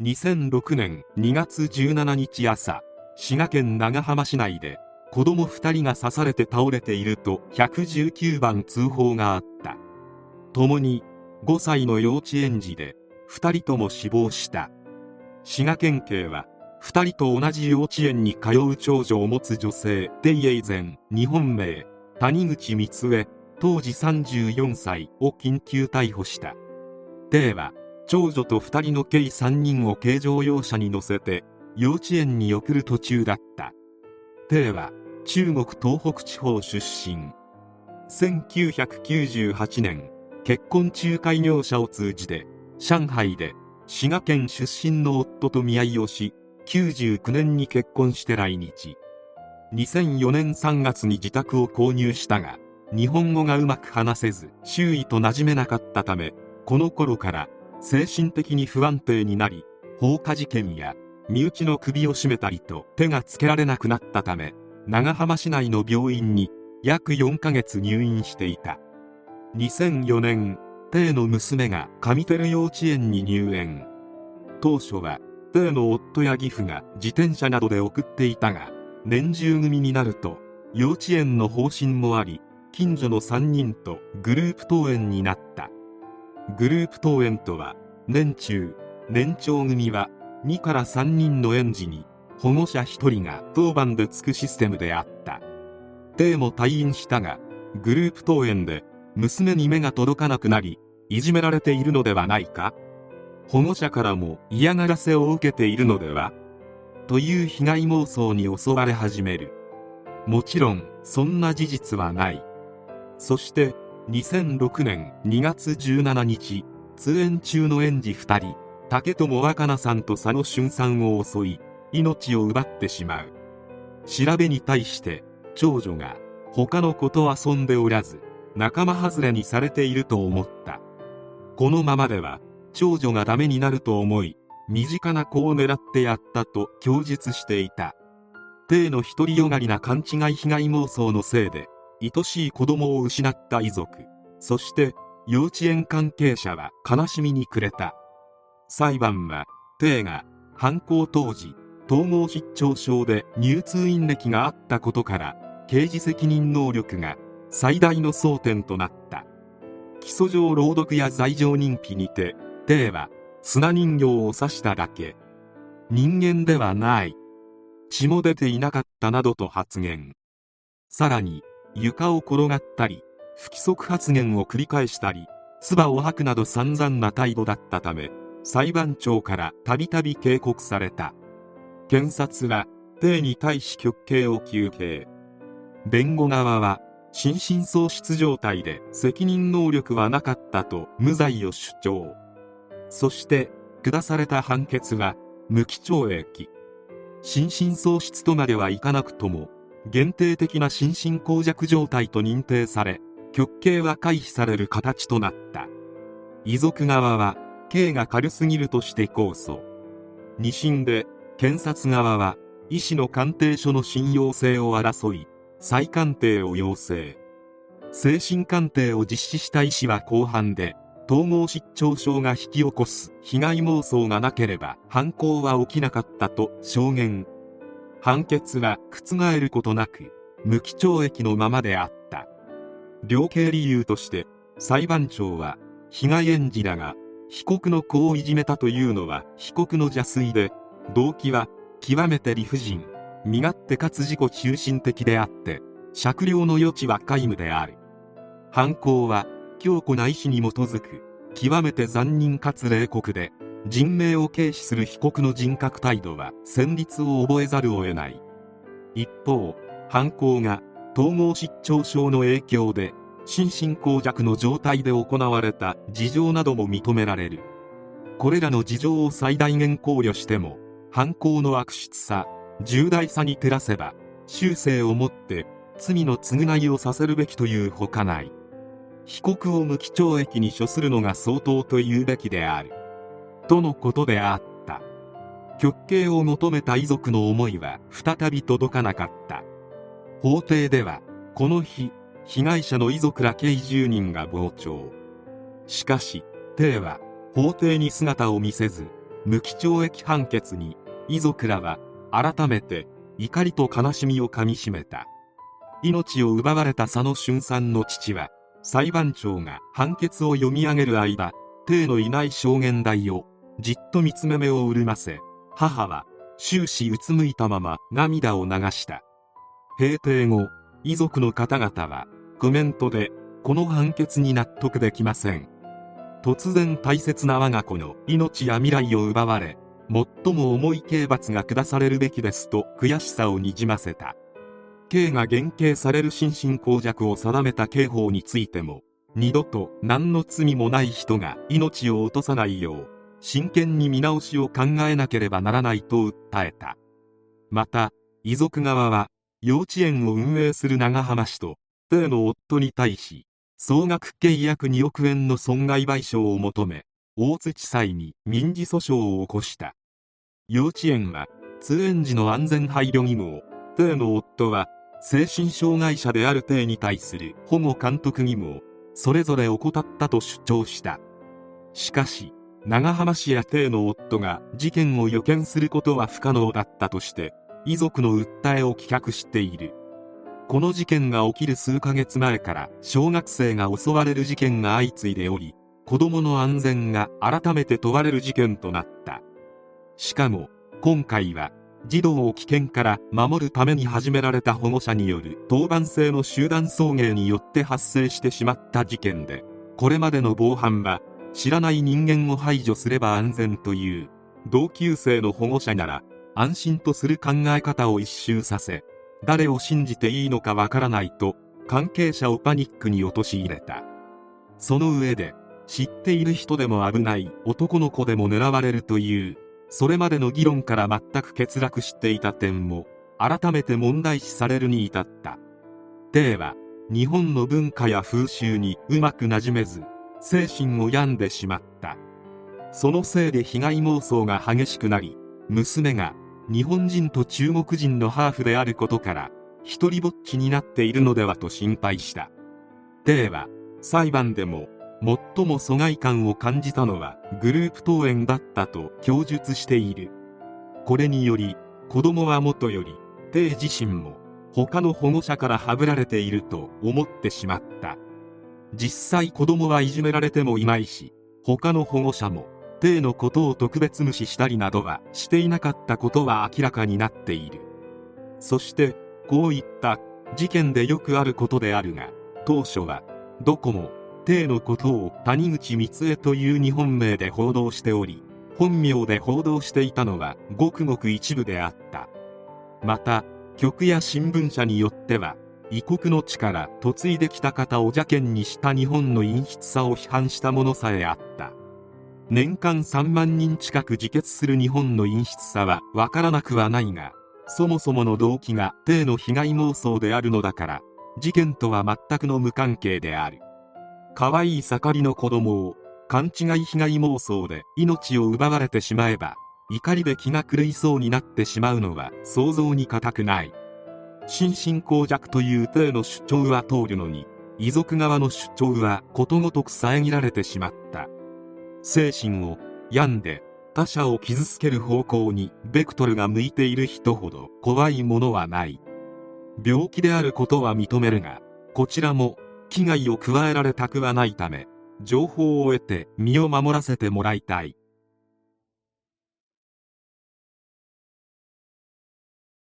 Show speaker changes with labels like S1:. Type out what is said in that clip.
S1: 2006年2月17日朝滋賀県長浜市内で子供2人が刺されて倒れていると119番通報があった。共に5歳の幼稚園児で2人とも死亡した。滋賀県警は2人と同じ幼稚園に通う長女を持つ女性デイエイゼン日本名谷口光恵当時34歳を緊急逮捕した。デイは長女と2人の計3人を軽乗用車に乗せて幼稚園に送る途中だった。デイは中国東北地方出身。1998年結婚仲介業者を通じて上海で滋賀県出身の夫と見合いをし99年に結婚して来日。2004年3月に自宅を購入したが日本語がうまく話せず周囲と馴染めなかったためこの頃から精神的に不安定になり放火事件や身内の首を絞めたりと手がつけられなくなったため長浜市内の病院に約4ヶ月入院していた。2004年帝の娘が上照幼稚園に入園。当初は帝の夫や義父が自転車などで送っていたが年中組になると幼稚園の方針もあり近所の3人とグループ登園になった。グループ登園とは年中年長組は2から3人の園児に保護者1人が当番でつくシステムであった。帝も退院したがグループ登園で娘に目が届かなくなりいじめられているのではないか。保護者からも嫌がらせを受けているのではという被害妄想に襲われ始める。もちろんそんな事実はない。そして2006年2月17日通園中の園児2人竹友若菜さんと佐野俊さんを襲い命を奪ってしまう。調べに対して長女が他の子と遊んでおらず仲間外れにされていると思った。このままでは長女がダメになると思い身近な子を狙ってやったと供述していた。帝の独りよがりな勘違い被害妄想のせいで愛しい子供を失った遺族。そして幼稚園関係者は悲しみに暮れた。裁判は帝が犯行当時統合失調症で入通院歴があったことから刑事責任能力が最大の争点となった。起訴状朗読や罪状認否にて帝は砂人形を刺しただけ。人間ではない。血も出ていなかったなどと発言。さらに床を転がったり不規則発言を繰り返したり唾を吐くなど散々な態度だったため裁判長からたびたび警告された。検察は帝に対し極刑を求刑。弁護側は心神喪失状態で責任能力はなかったと無罪を主張。そして下された判決は無期懲役。心神喪失とまではいかなくとも限定的な心神耗弱状態と認定され極刑は回避される形となった。遺族側は刑が軽すぎるとして控訴。二審で検察側は医師の鑑定書の信用性を争い再鑑定を要請。精神鑑定を実施した医師は後半で統合失調症が引き起こす被害妄想がなければ犯行は起きなかったと証言。判決は覆ることなく無期懲役のままであった。量刑理由として裁判長は被害園児らが被告の子をいじめたというのは被告の邪推で動機は極めて理不尽身勝手かつ自己中心的であって酌量の余地は皆無である。犯行は強固な意志に基づく極めて残忍かつ冷酷で人命を軽視する被告の人格態度は戦慄を覚えざるを得ない。一方犯行が統合失調症の影響で心神耗弱の状態で行われた事情なども認められる。これらの事情を最大限考慮しても犯行の悪質さ重大さに照らせば修正をもって罪の償いをさせるべきというほかない。被告を無期懲役に処するのが相当と言うべきである。とのことであった。極刑を求めた遺族の思いは再び届かなかった。法廷ではこの日被害者の遺族ら計10人が傍聴。しかし帝は法廷に姿を見せず無期懲役判決に遺族らは改めて怒りと悲しみをかみしめた。命を奪われた佐野俊さんの父は裁判長が判決を読み上げる間帝のいない証言台をじっと見つめ目を潤ませ。母は終始うつむいたまま涙を流した。閉廷後遺族の方々はコメントでこの判決に納得できません。突然大切な我が子の命や未来を奪われ最も重い刑罰が下されるべきですと悔しさをにじませた。刑が減刑される心神耗弱を定めた刑法についても二度と何の罪もない人が命を落とさないよう真剣に見直しを考えなければならないと訴えた。また遺族側は幼稚園を運営する長浜市と帝の夫に対し総額契約2億円の損害賠償を求め大津地裁に民事訴訟を起こした。幼稚園は通園時の安全配慮義務を帝の夫は精神障害者である帝に対する保護監督義務をそれぞれ怠ったと主張した。しかし長浜市や帝の夫が事件を予見することは不可能だったとして遺族の訴えを棄却している。この事件が起きる数ヶ月前から小学生が襲われる事件が相次いでおり子供の安全が改めて問われる事件となった。しかも今回は児童を危険から守るために始められた保護者による当番制の集団送迎によって発生してしまった事件でこれまでの防犯は知らない人間を排除すれば安全という同級生の保護者なら安心とする考え方を一周させ誰を信じていいのかわからないと関係者をパニックに陥れた。その上で知っている人でも危ない男の子でも狙われるというそれまでの議論から全く欠落していた点も改めて問題視されるに至った。帝は日本の文化や風習にうまく馴染めず精神を病んでしまった。そのせいで被害妄想が激しくなり娘が日本人と中国人のハーフであることから一りぼっちになっているのではと心配した。帝は裁判でも最も疎外感を感じたのはグループ登園だったと供述している。これにより子供はもとより帝自身も他の保護者からはぶられていると思ってしまった。実際子供はいじめられてもいないし他の保護者も帝のことを特別無視したりなどはしていなかったことは明らかになっている。そしてこういった事件でよくあることであるが当初はどこも帝のことを谷口光恵という日本名で報道しており本名で報道していたのはごくごく一部であった。また局や新聞社によっては異国の地から嫁いできた方を邪険にした日本の陰湿さを批判したものさえあった。年間3万人近く自決する日本の陰湿さはわからなくはないがそもそもの動機が帝の被害妄想であるのだから事件とは全くの無関係である。可愛い盛りの子供を勘違い被害妄想で命を奪われてしまえば怒りで気が狂いそうになってしまうのは想像に難くない。心神耗弱という体の主張は通るのに遺族側の主張はことごとく遮られてしまった。精神を病んで他者を傷つける方向にベクトルが向いている人ほど怖いものはない。病気であることは認めるがこちらも危害を加えられたくはないため情報を得て身を守らせてもらいたい。